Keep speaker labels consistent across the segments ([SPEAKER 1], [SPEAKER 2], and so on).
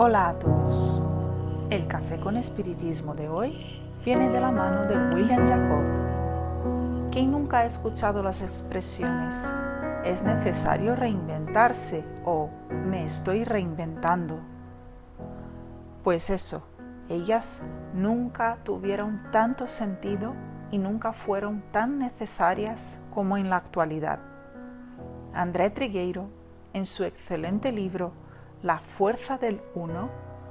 [SPEAKER 1] Hola a todos. El café con espiritismo de hoy viene de la mano de William Jacob. ¿Quién nunca ha escuchado las expresiones es necesario reinventarse o me estoy reinventando? Pues eso, ellas nunca tuvieron tanto sentido y nunca fueron tan necesarias como en la actualidad. André Trigueiro, en su excelente libro La fuerza del uno,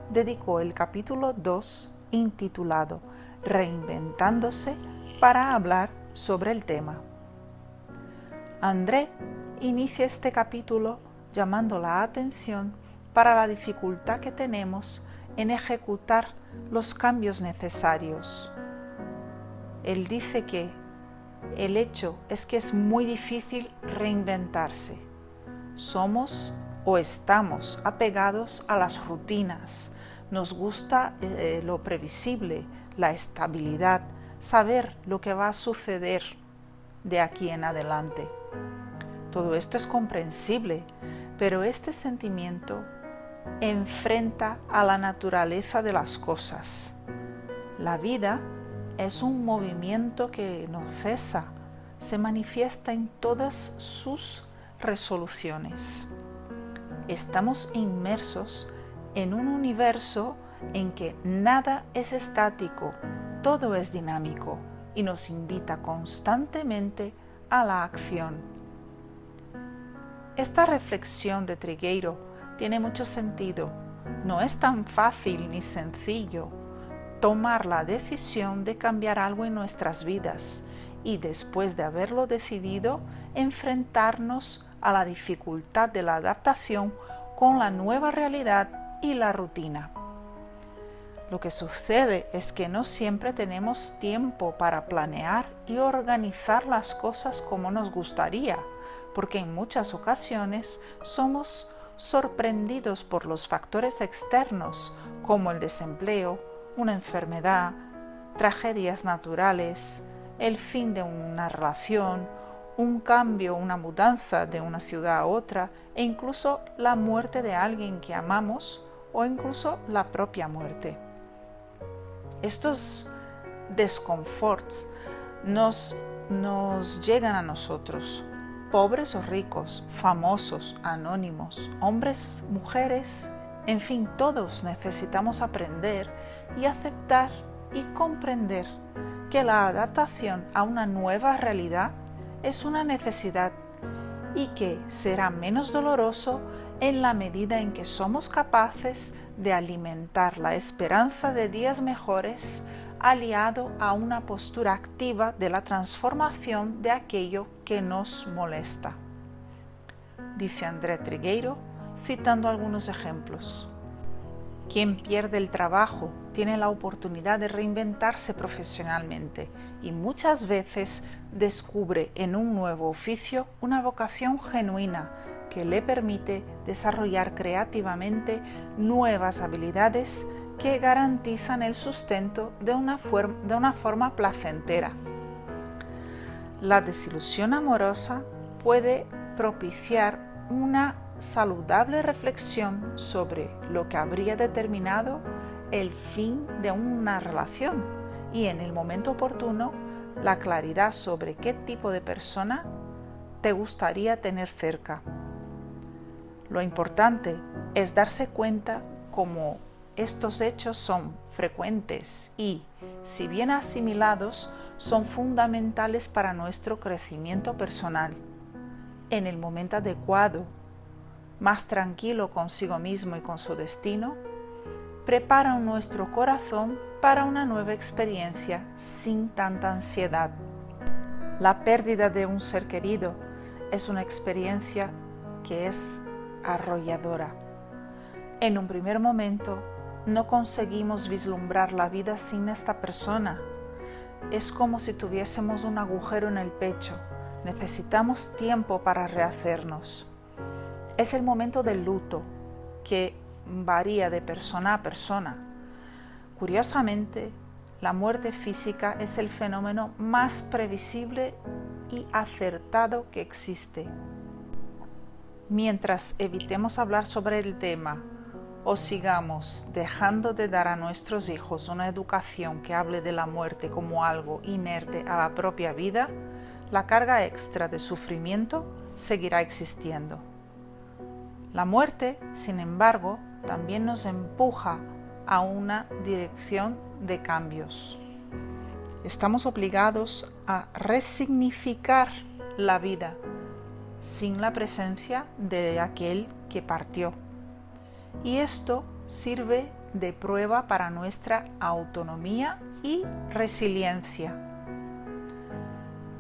[SPEAKER 1] dedicó el capítulo 2 intitulado Reinventándose para hablar sobre el tema. André inicia este capítulo llamando la atención para la dificultad que tenemos en ejecutar los cambios necesarios. Él dice que el hecho es que es muy difícil reinventarse. Somos o estamos apegados a las rutinas. Nos gusta eh, lo previsible, la estabilidad, saber lo que va a suceder de aquí en adelante. Todo esto es comprensible, pero este sentimiento enfrenta a la naturaleza de las cosas. La vida es un movimiento que no cesa, se manifiesta en todas sus resoluciones. Estamos inmersos en un universo en que nada es estático, todo es dinámico y nos invita constantemente a la acción. Esta reflexión de Trigueiro tiene mucho sentido. No es tan fácil ni sencillo tomar la decisión de cambiar algo en nuestras vidas y después de haberlo decidido, enfrentarnos a la dificultad de la adaptación con la nueva realidad y la rutina. Lo que sucede es que no siempre tenemos tiempo para planear y organizar las cosas como nos gustaría, porque en muchas ocasiones somos sorprendidos por los factores externos como el desempleo, una enfermedad, tragedias naturales, el fin de una relación, un cambio, una mudanza de una ciudad a otra e incluso la muerte de alguien que amamos o incluso la propia muerte. Estos desconforts nos, nos llegan a nosotros, pobres o ricos, famosos, anónimos, hombres, mujeres, en fin, todos necesitamos aprender y aceptar y comprender que la adaptación a una nueva realidad es una necesidad y que será menos doloroso en la medida en que somos capaces de alimentar la esperanza de días mejores aliado a una postura activa de la transformación de aquello que nos molesta. Dice André Trigueiro citando algunos ejemplos. Quien pierde el trabajo tiene la oportunidad de reinventarse profesionalmente y muchas veces descubre en un nuevo oficio una vocación genuina que le permite desarrollar creativamente nuevas habilidades que garantizan el sustento de una, forma placentera. La desilusión amorosa puede propiciar una saludable reflexión sobre lo que habría determinado el fin de una relación y en el momento oportuno la claridad sobre qué tipo de persona te gustaría tener cerca. Lo importante es darse cuenta como estos hechos son frecuentes y, si bien asimilados, son fundamentales para nuestro crecimiento personal. En el momento adecuado, más tranquilo consigo mismo y con su destino, prepara nuestro corazón para una nueva experiencia sin tanta ansiedad. La pérdida de un ser querido es una experiencia que es arrolladora. En un primer momento no conseguimos vislumbrar la vida sin esta persona. Es como si tuviésemos un agujero en el pecho. Necesitamos tiempo para rehacernos es el momento del luto, que varía de persona a persona. Curiosamente, la muerte física es el fenómeno más previsible y acertado que existe. Mientras evitemos hablar sobre el tema o sigamos dejando de dar a nuestros hijos una educación que hable de la muerte como algo inerte a la propia vida, la carga extra de sufrimiento seguirá existiendo. La muerte, sin embargo, también nos empuja a una dirección de cambios. Estamos obligados a resignificar la vida sin la presencia de aquel que partió. Y esto sirve de prueba para nuestra autonomía y resiliencia.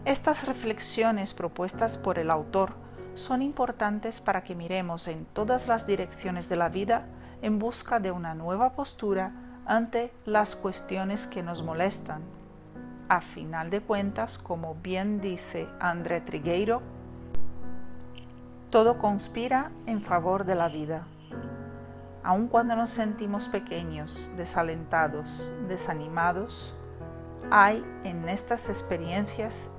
[SPEAKER 1] Estas reflexiones propuestas por el autor son importantes para que miremos en todas las direcciones de la vida en busca de una nueva postura ante las cuestiones que nos molestan. A final de cuentas, como bien dice André Trigueiro, todo conspira en favor de la vida. Aun cuando nos sentimos pequeños, desalentados, desanimados, hay en estas experiencias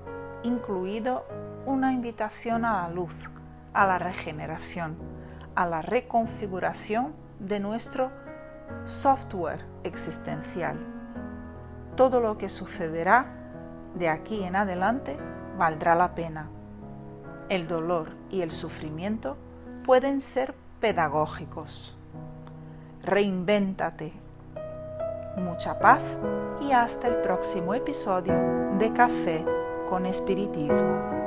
[SPEAKER 1] incluido una invitación a la luz, a la regeneración, a la reconfiguración de nuestro software existencial. Todo lo que sucederá de aquí en adelante valdrá la pena el dolor y el sufrimiento pueden ser pedagógicos. Reinvéntate. Mucha paz y hasta el próximo episodio de Café con Espiritismo.